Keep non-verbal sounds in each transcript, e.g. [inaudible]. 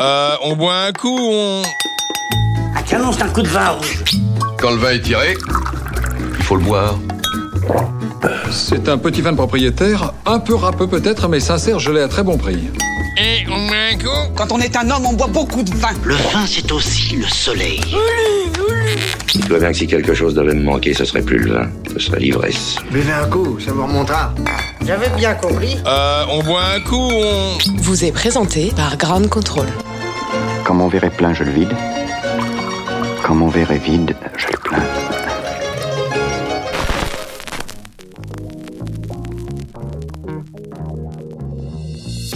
Euh, on boit un coup, on... Un canon, c'est un coup de vin rouge. Quand le vin est tiré, il faut le boire. C'est un petit vin de propriétaire, un peu râpeux peut-être, mais sincère, je l'ai à très bon prix. Et on boit un coup Quand on est un homme, on boit beaucoup de vin. Le vin, c'est aussi le soleil. Je dois bien que si quelque chose devait me manquer, ce serait plus le vin, ce serait l'ivresse. Buvez un coup, ça vous remontera. J'avais bien compris. Euh, on boit un coup, on... vous est présenté par Ground Control. Quand mon verre est plein, je le vide. Quand mon verre est vide, je le plains.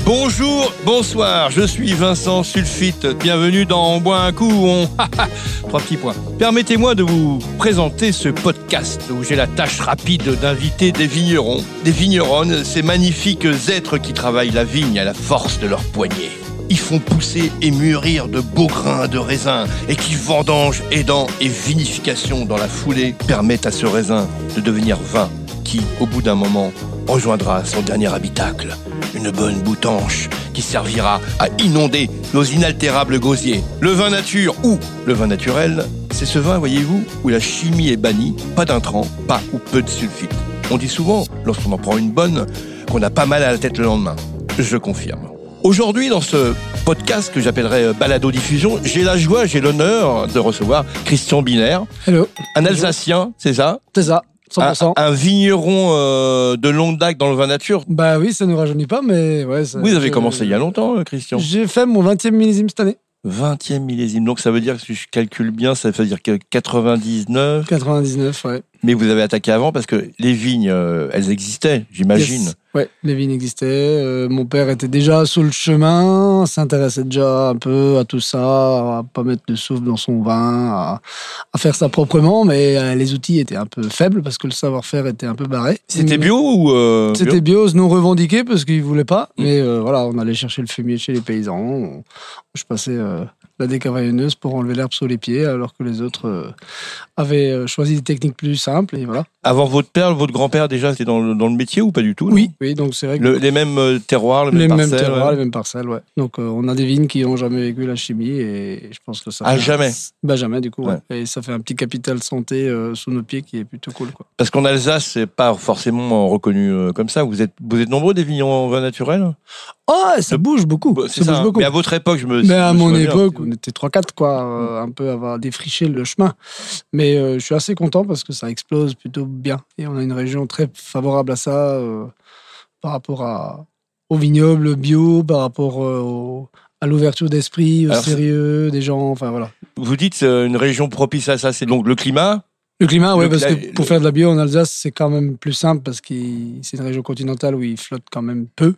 Bonjour, bonsoir, je suis Vincent Sulfite. Bienvenue dans On boit un coup, on... [laughs] Trois petits points. Permettez-moi de vous présenter ce podcast où j'ai la tâche rapide d'inviter des vignerons, des vigneronnes, ces magnifiques êtres qui travaillent la vigne à la force de leurs poignets. Font pousser et mûrir de beaux grains de raisin et qui vendangent, aidant et vinification dans la foulée permettent à ce raisin de devenir vin qui, au bout d'un moment, rejoindra son dernier habitacle, une bonne boutanche qui servira à inonder nos inaltérables gosiers. Le vin nature ou le vin naturel, c'est ce vin, voyez-vous, où la chimie est bannie, pas d'intrants, pas ou peu de sulfite. On dit souvent, lorsqu'on en prend une bonne, qu'on a pas mal à la tête le lendemain. Je confirme. Aujourd'hui, dans ce podcast que j'appellerais Balado Diffusion, j'ai la joie, j'ai l'honneur de recevoir Christian Binaire, Hello. un Alsacien, c'est ça? C'est ça, un, 100%. un vigneron euh, de longue date dans le vin nature. Bah oui, ça nous rajeunit pas, mais ouais. ça- Vous avez commencé il y a longtemps, euh, Christian. J'ai fait mon 20e millésime cette année. 20e millésime. Donc ça veut dire, si je calcule bien, ça veut dire que 99. 99, ouais. Mais vous avez attaqué avant parce que les vignes, euh, elles existaient, j'imagine. Yes. Ouais, les vignes existaient. euh, mon père était déjà sur le chemin, s'intéressait déjà un peu à tout ça, à pas mettre de souffle dans son vin, à, à faire ça proprement, mais euh, les outils étaient un peu faibles parce que le savoir-faire était un peu barré. C'était bio ou euh, C'était bio non revendiqué parce qu'ils voulaient pas. Mm. Mais euh, voilà, on allait chercher le fumier chez les paysans. On- je passais euh, la décavaillonneuse pour enlever l'herbe sous les pieds, alors que les autres avaient choisi des techniques plus simples. Et voilà. Avant votre père, votre grand-père déjà, c'était dans le, dans le métier ou pas du tout Oui, oui, donc c'est vrai que Le- les mêmes euh, terroirs, les, les mêmes parcelles. terroirs, ouais. les mêmes parcelles, ouais. Donc euh, on a des vignes qui n'ont jamais vécu la chimie et je pense que ça. Ah, fait- jamais Bah jamais du coup. ouais. Et ça fait un petit capital santé euh, sous nos pieds qui est plutôt cool, quoi. Parce qu'en Alsace, c'est pas forcément reconnu euh, comme ça. Vous êtes, vous êtes nombreux des vignerons en vin naturel? Oh, ça bouge beaucoup. Bah, Ça C'est bouge ça. beaucoup. Mais à votre époque, je me. Mais à me mon bien. époque, on était 3-4, quoi, euh, un peu avoir défriché le chemin. Mais je suis assez content parce que ça explose plutôt bien. Et on a une région très favorable à ça par rapport à, au vignoble bio, par rapport euh, au- à l'ouverture d'esprit, au Alors, sérieux des gens. Enfin voilà. Vous dites euh, une région propice à ça, c'est donc le climat. Le climat, oui, parce que pour faire de la bio en Alsace, c'est quand même plus simple parce que c'est une région continentale où il flotte quand même peu.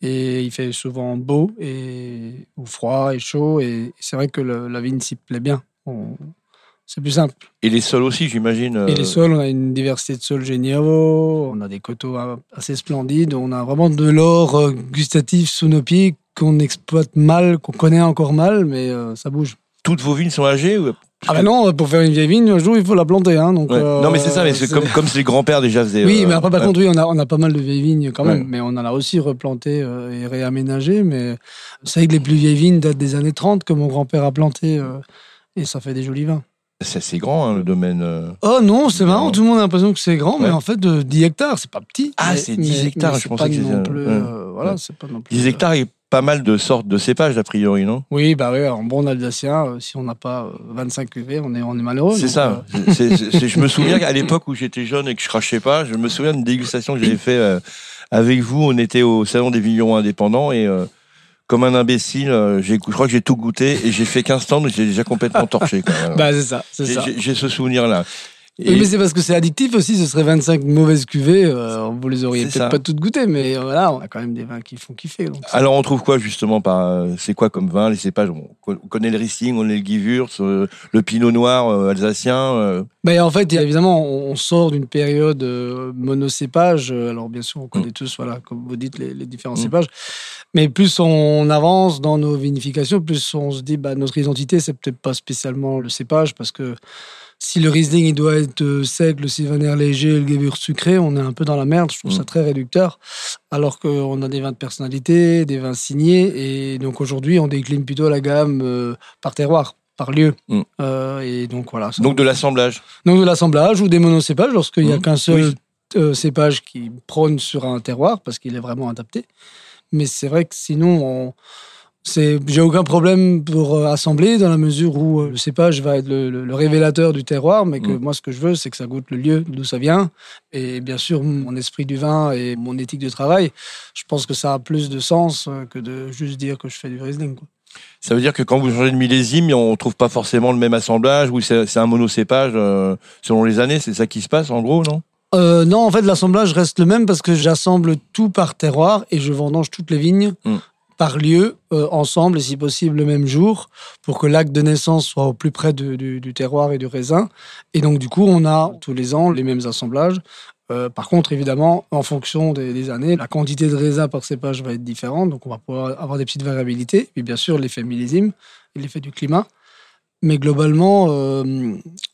Et il fait souvent beau, et, ou froid et chaud. Et c'est vrai que le- la vigne s'y plaît bien. On- C'est plus simple. Et les sols aussi, j'imagine. euh, Et les sols, on a une diversité de sols géniaux. On a des coteaux euh, assez splendides. On a vraiment de l'or euh, gustatif sous nos pieds qu'on exploite mal, qu'on connaît encore mal, mais euh, ça bouge. Toutes vos vignes sont âgées ou- Ah ben non, pour faire une vieille vigne, un jour, il faut la planter. Hein, donc, Ouais. euh, Non, mais c'est ça, mais c'est comme, comme les grands-pères déjà faisaient. Oui, euh, mais après, par ouais. contre, oui, on a, on a pas mal de vieilles vignes quand même, Ouais. mais on en a aussi replanté euh, et réaménagé. Mais c'est vrai que les plus vieilles vignes datent des années 30 que mon grand-père a planté euh, et ça fait des jolis vins. C'est assez grand, hein, le domaine. euh. Oh non, c'est marrant, tout le monde a l'impression que c'est grand, mais en fait, de 10 hectares, c'est pas petit. Ah, c'est 10 mais- hectares, mais je pensais que c'était- plus, euh, Voilà, Ouais. c'est pas non plus. 10 hectares et pas mal de sortes de cépages, a priori, non? Oui, bah oui, en bon alsacien, euh, si on n'a pas euh, 25 cuvées, on est, on est malheureux. C'est ça. euh, je me souviens [laughs] qu'à l'époque où j'étais jeune et que je crachais pas, je me souviens d'une dégustation que j'avais fait euh, avec vous. On était au salon des vignerons indépendants et euh, comme un imbécile, euh, j'ai- je crois que j'ai tout goûté et j'ai fait 15 stands, mais j'ai déjà complètement torché. quoi. Voilà. [laughs] bah, c'est ça, c'est ça. j'ai ce souvenir-là. Oui, Et- mais c'est parce que c'est addictif aussi, ce serait 25 mauvaises cuvées, euh, vous les auriez peut-être pas toutes goûtées, mais euh, voilà, on a quand même des vins qui font kiffer. donc Alors on trouve quoi justement par euh, c'est quoi comme vin les cépages? On co- on connaît le Riesling, on connaît le Gewürz, le Pinot Noir euh, alsacien. euh, Ben, en fait, évidemment, on sort d'une période monocépage. Alors, bien sûr, on connaît tous, voilà, comme vous dites, les, les différents Mm. cépages. Mais plus on avance dans nos vinifications, plus on se dit, bah, notre identité, c'est peut-être pas spécialement le cépage, parce que si le Riesling il doit être euh, sec, le Sylvaner léger, le Gewürz sucré, on est un peu dans la merde. Je trouve Mm. ça très réducteur. Alors qu'on a des vins de personnalité, des vins signés. Et donc aujourd'hui, on décline plutôt la gamme euh, par terroir, par lieu. Mm. Euh, et donc voilà. ça- Donc de l'assemblage. donc de l'assemblage ou des monocépages lorsqu'il n'y a Mhm. qu'un seul Oui. euh, cépage qui prône sur un terroir parce qu'il est vraiment adapté. Mais c'est vrai que sinon, on... c'est... j'ai aucun problème pour euh, assembler dans la mesure où euh, le cépage va être le, le- le révélateur du terroir, mais que Mhm. moi ce que je veux, c'est que ça goûte le lieu d'où ça vient. Et bien sûr, mon esprit du vin et mon éthique de travail, je pense que ça a plus de sens euh, que de juste dire que je fais du Riesling. quoi. Ça veut dire que quand vous changez de millésime, on trouve pas forcément le même assemblage ou c'est un monocépage euh, selon les années? C'est ça qui se passe en gros, non? Euh, non, en fait, l'assemblage reste le même parce que j'assemble tout par terroir et je vendange toutes les vignes Mm. Par lieu, euh, ensemble et si possible le même jour, pour que l'acte de naissance soit au plus près du, terroir et du raisin. Et donc, du coup, on a tous les ans les mêmes assemblages. Euh, par contre, évidemment, en fonction des, années, la quantité de raisin par cépage va être différente, donc on va pouvoir avoir des petites variabilités. Et bien sûr, l'effet millésime et l'effet du climat. Mais globalement, euh,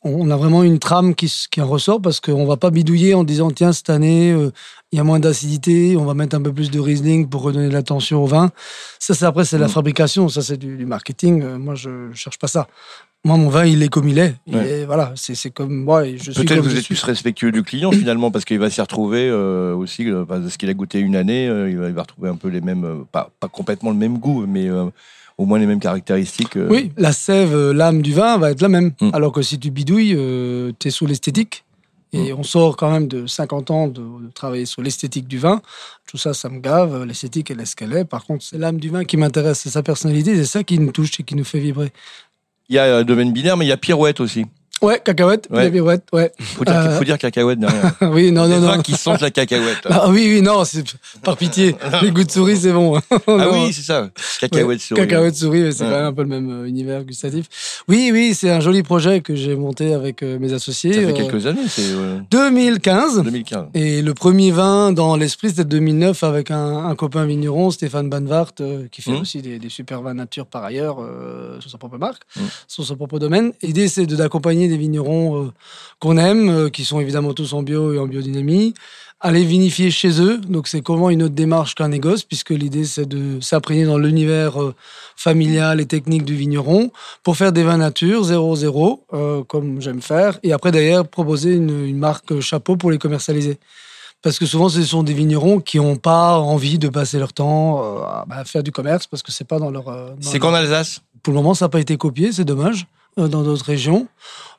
on a vraiment une trame qui, en ressort parce qu'on va pas bidouiller en disant tiens cette année euh, il y a moins d'acidité, on va mettre un peu plus de Riesling pour redonner de l'attention au vin. Ça c'est après c'est la Mm. fabrication, ça c'est du, du marketing. Euh, moi je, je cherche pas ça. Moi mon vin il est comme il est. Il Ouais. est- voilà c'est c'est comme moi et je Peut-être comme vous êtes plus respectueux du client finalement parce qu'il va s'y retrouver euh, aussi parce qu'il a goûté une année, il, va, il va retrouver un peu les mêmes, pas, pas complètement le même goût, mais au moins les mêmes caractéristiques. euh. Oui, la sève, euh, l'âme du vin va être la même. Mm. Alors que si tu bidouilles, tu es sous l'esthétique. Et on sort quand même de 50 ans de, de travailler sur l'esthétique du vin. Tout ça, ça me gave. L'esthétique, elle est ce qu'elle est. Par contre, c'est l'âme du vin qui m'intéresse. C'est sa personnalité. C'est ça qui nous touche et qui nous fait vibrer. Il y a euh, domaine binaire, mais il y a pirouette aussi. Ouais, cacahuète, Ouais. ouais. Faut dire, Euh. faut dire cacahuète derrière. [laughs] oui, non, Des non, vins non. qui sentent la cacahuète. Ah oui, oui, non, c'est par pitié. [laughs] Les goûts de souris, c'est bon. [laughs] Ah Non. oui, c'est ça. Cacahuète souris. Cacahuète souris, mais c'est Ouais. quand même un peu le même euh, univers gustatif. Oui, oui, c'est un joli projet que j'ai monté avec euh, mes associés. Ça fait euh, quelques années, c'est euh, 2015. 2015. Et le premier vin dans l'esprit, c'était 2009 avec un, un copain vigneron, Stéphane Banvart, qui fait Mhm. aussi des, des super vins nature par ailleurs, euh, sur sa propre marque, Mhm. sur son propre domaine. L'idée, c'est d'accompagner des vignerons euh, qu'on aime, euh, qui sont évidemment tous en bio et en biodynamie, à les vinifier chez eux. Donc, c'est comment une autre démarche qu'un négoce, puisque l'idée, c'est de s'imprégner dans l'univers euh, familial et technique du vigneron pour faire des vins nature 0-0, euh, comme j'aime faire, et après d'ailleurs proposer une, une marque chapeau pour les commercialiser. Parce que souvent, ce sont des vignerons qui n'ont pas envie de passer leur temps à bah, faire du commerce parce que c'est pas dans leur. C'est qu'en Alsace? Pour le moment, ça n'a pas été copié, c'est dommage, dans d'autres régions.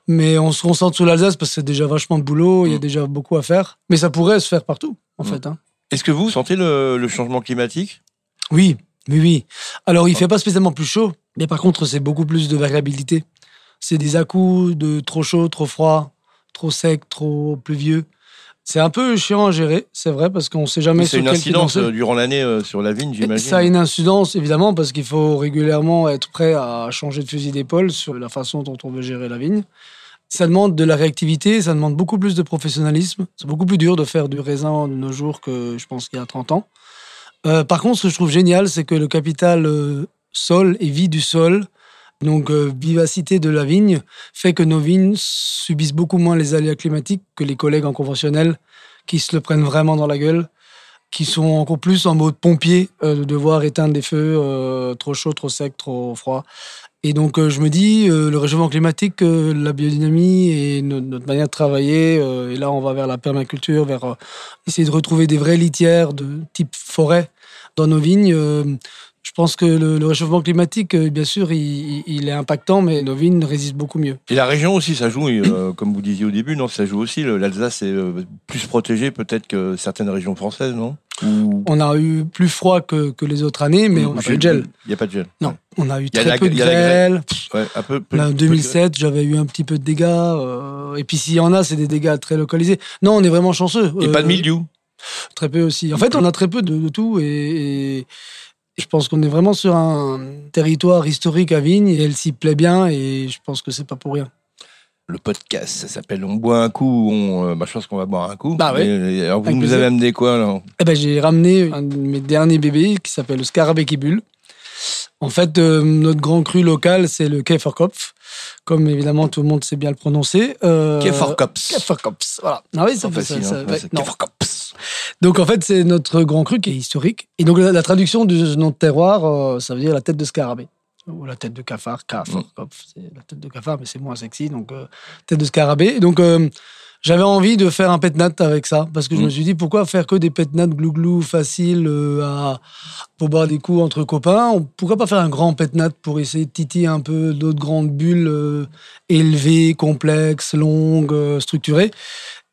Mais on se concentre sur l'Alsace parce que c'est déjà vachement de boulot, il y a Mm. déjà beaucoup à faire. Mais ça pourrait se faire partout, en Mm. fait. hein. Est-ce que vous sentez le, le changement climatique? Oui, oui, oui. Alors, il fait pas spécialement plus chaud, mais par contre, c'est beaucoup plus de variabilité. C'est des à-coups de trop chaud, trop froid, trop sec, trop pluvieux. C'est un peu chiant à gérer, c'est vrai, parce qu'on sait jamais C'est une incidence euh, durant l'année euh, sur la vigne, j'imagine. Ça a une incidence, évidemment, parce qu'il faut régulièrement être prêt à changer de fusil d'épaule sur la façon dont on veut gérer la vigne. Ça demande de la réactivité, ça demande beaucoup plus de professionnalisme. C'est beaucoup plus dur de faire du raisin de nos jours que je pense qu'il y a 30 ans. Euh, par contre, ce que je trouve génial, c'est que le capital euh, sol et vie du sol, donc euh, vivacité de la vigne, fait que nos vignes subissent beaucoup moins les aléas climatiques que les collègues en conventionnel qui se le prennent vraiment dans la gueule qui sont encore plus en mode pompier, euh, de devoir éteindre des feux euh, trop chauds, trop secs, trop froids. Et donc, euh, je me dis, le réchauffement climatique, la biodynamie et no- notre manière de travailler, et là, on va vers la permaculture, vers essayer de retrouver des vraies litières de type forêt dans nos vignes. Je pense que le, le réchauffement climatique, euh, bien sûr, il, est impactant, mais nos vignes résistent beaucoup mieux. Et la région aussi, ça joue, euh, [coughs] comme vous disiez au début, non Ça joue aussi. L'Alsace est euh, plus protégée peut-être que certaines régions françaises, non? Ou- On a eu plus froid que, que les autres années, mais on n'a pas eu de gel. Il n'y a pas de gel. Non, on a eu très la- peu de il y a la grêle. Ouais, un peu. peu- Là, en peu- 2007, j'avais eu un petit peu de dégâts. euh, et puis s'il y en a, c'est des dégâts très localisés. Non, on est vraiment chanceux. Et Euh, pas de mildiou? Très peu aussi. En fait, on a très peu de, de tout. Et, et je pense qu'on est vraiment sur un territoire historique à Vigne. Et elle s'y plaît bien. Et je pense que c'est pas pour rien. Le podcast, ça s'appelle On boit un coup. On, euh, bah, je pense qu'on va boire un coup. Bah ouais. Et- et alors vous Avec nous plaisir. avez amené quoi là? Eh ben, j'ai ramené un de mes derniers bébés qui s'appelle le Scarabée qui bulle. En fait, euh, notre grand cru local, c'est le Käferkopf, comme évidemment tout le monde sait bien le prononcer. Euh, Käferkopf. Käferkopf, voilà. Ah oui, C'est ça fait facile. ça- hein. ouais, C'est non. Donc en fait, c'est notre grand cru qui est historique. Et donc la, la traduction du nom de terroir, euh, ça veut dire la tête de scarabée. Ou la tête de cafard, Käferkopf, c'est la tête de cafard, mais c'est moins sexy, donc euh, tête de scarabée. Donc euh, j'avais envie de faire un pétnat avec ça, parce que je Mm. me suis dit pourquoi faire que des pétnats glouglou faciles à, pour boire des coups entre copains? On- Pourquoi pas faire un grand pétnat pour essayer de titiller un peu d'autres grandes bulles élevées, complexes, longues, structurées?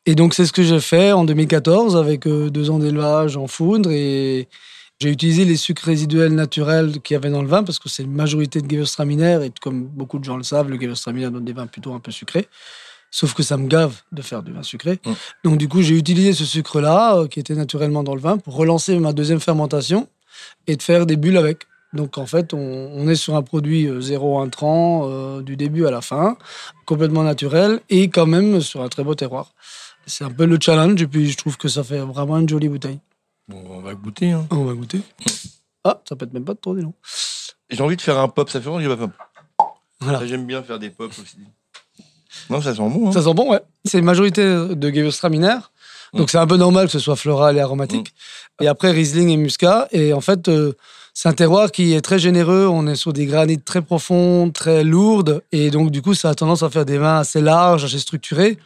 Et donc, c'est ce que j'ai fait en 2014 avec euh, deux ans d'élevage en foudre. Et j'ai utilisé les sucres résiduels naturels qu'il y avait dans le vin parce que c'est une majorité de Gewürztraminer. Et comme beaucoup de gens le savent, le Gewürztraminer donne des vins plutôt un peu sucrés. Sauf que ça me gave de faire du vin sucré. Mm. Donc, du coup, j'ai utilisé ce sucre-là euh, qui était naturellement dans le vin pour relancer ma deuxième fermentation et de faire des bulles avec. Donc, en fait, on, on est sur un produit euh, zéro intrant euh, du début à la fin, complètement naturel et quand même sur un très beau terroir. C'est un peu le challenge et puis je trouve que ça fait vraiment une jolie bouteille. Bon, on va goûter. hein. On va goûter. Ah, ça pète même pas trop, dis donc. J'ai envie de faire un pop. Ça fait longtemps que j'ai pas fait. Voilà. Ça, J'aime bien faire des pops aussi. Non, ça sent bon. hein. Ça sent bon, ouais. C'est une majorité de Gewürztraminer. Donc c'est un peu normal que ce soit floral et aromatique. Et après Riesling et Muscat. Et en fait, euh, c'est un terroir qui est très généreux. On est sur des granites très profondes, très lourdes. Et donc du coup, ça a tendance à faire des vins assez larges, assez structurés.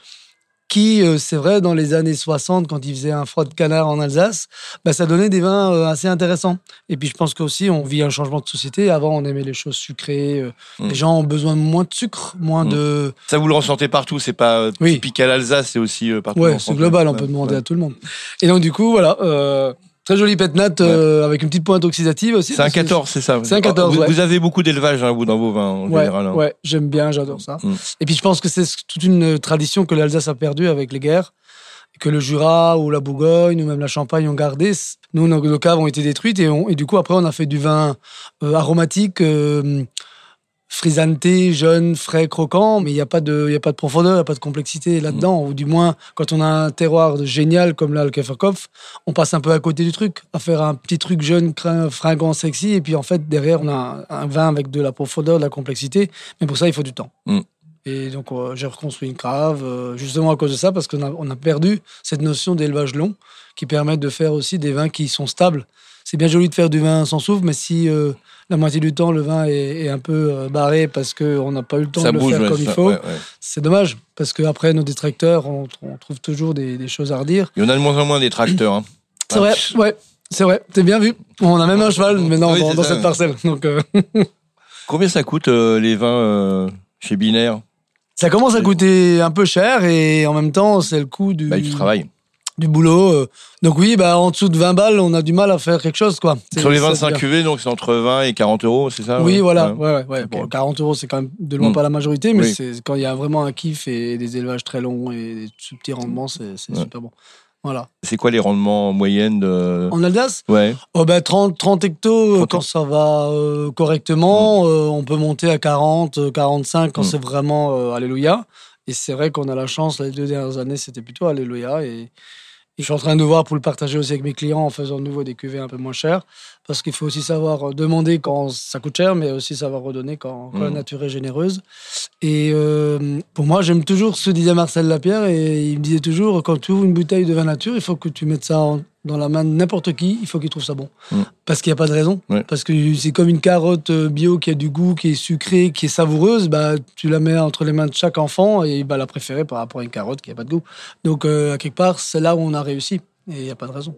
Qui, euh, c'est vrai, dans les années 60, quand il faisait un froid de canard en Alsace, bah, ça donnait des vins euh, assez intéressants. Et puis je pense qu'aussi, on vit un changement de société. Avant, on aimait les choses sucrées. euh, Mm. Les gens ont besoin de moins de sucre, moins Mm. de... Ça, vous le ressentez partout. C'est pas Oui. typique à l'Alsace, c'est aussi partout. Ouais, France, c'est global, on peut demander Ouais. à tout le monde. Et donc, du coup, voilà, très joli pétnat euh, avec une petite pointe oxydative aussi. C'est un parce que 14, c'est ça C'est un 14, vous, ouais. vous avez beaucoup d'élevage, hein, vous, dans vos vins, en Ouais, général. hein. ouais, j'aime bien, j'adore ça. Mm. Et puis, je pense que c'est toute une tradition que l'Alsace a perdue avec les guerres, que le Jura ou la Bourgogne ou même la Champagne ont gardé. Nous, nos, nos caves ont été détruites et, on- et du coup, après, on a fait du vin euh, aromatique. euh, frisanté, jeune, frais, croquant, mais il n'y a, pas de- il y a pas de profondeur, il n'y a pas de complexité là-dedans. Ou du moins, quand on a un terroir de génial comme là, le Käferkopf, on passe un peu à côté du truc, à faire un petit truc jeune, fringant, sexy, et puis en fait, derrière, on a un, un vin avec de la profondeur, de la complexité, mais pour ça, il faut du temps. Mm. Et donc, euh, j'ai reconstruit une cave, euh, justement à cause de ça, parce qu'on a, on a perdu cette notion d'élevage long, qui permet de faire aussi des vins qui sont stables. C'est bien joli de faire du vin sans souffle, mais si euh, la moitié du temps, le vin est, est un peu euh, barré parce qu'on n'a pas eu le temps Ça de bouge, le faire ouais, comme il faut, ouais, ouais. c'est dommage, parce qu'après, nos détracteurs, on, on trouve toujours des, des choses à redire. Il y en a de moins en moins des tracteurs. hein. [clears throat] C'est vrai, ouais, c'est vrai, t'es bien vu. On a même un cheval maintenant Oui, dans, cette parcelle. Donc, euh, [laughs] Combien ça coûte les vins chez Binaire? Ça commence à coûter un peu cher et en même temps, c'est le coût du, bah, Du travail. Du boulot. euh. Donc oui, bah, en dessous de 20 balles, on a du mal à faire quelque chose. quoi. Sur les c'est 25 bien. cuvées, donc c'est entre 20 et 40 euros, c'est ça Oui, ouais voilà. Ouais. Ouais, ouais, ouais. Ok. Bon, 40 euros, c'est quand même de loin Mm. pas la majorité, mais Oui. c'est quand il y a vraiment un kiff et des élevages très longs et des petits rendements, c'est super bon. Voilà. C'est quoi les rendements en moyenne de... En Alsace, Ouais. oh ben 30, 30 hectos, euh, 30 quand ça va euh, correctement, euh, on peut monter à 40, euh, 45 quand Mm. c'est vraiment euh, Alléluia. Et c'est vrai qu'on a la chance, les deux dernières années, c'était plutôt Alléluia. Et, et je suis en train de voir pour le partager aussi avec mes clients en faisant de nouveau des cuvées un peu moins chères. Parce qu'il faut aussi savoir euh, demander quand ça coûte cher, mais aussi savoir redonner quand, quand la Mm. nature est généreuse. Et euh, pour moi, j'aime toujours ce que disait Marcel Lapierre. Et il me disait toujours quand tu ouvres une bouteille de vin nature, il faut que tu mettes ça en- dans la main de n'importe qui. Il faut qu'il trouve ça bon. Mm. Parce qu'il n'y a pas de raison. Ouais. Parce que c'est comme une carotte euh, bio qui a du goût, qui est sucrée, qui est savoureuse. Bah, tu la mets entre les mains de chaque enfant et il va la préférer par rapport à une carotte qui n'a pas de goût. Donc, euh, à quelque part, c'est là où on a réussi. Et il n'y a pas de raison.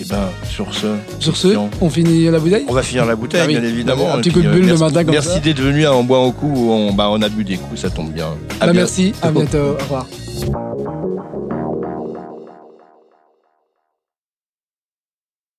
Et ben, sur ce... Sur ce, on finit la bouteille On va finir la bouteille, Ah oui. bien évidemment. Un Et petit coup de euh, bulle le merci, matin comme Merci ça. d'être venu à En Bois au Cou. On, bah, on a bu des coups, ça tombe bien. À Bah, bien- Merci, à bientôt. Au revoir.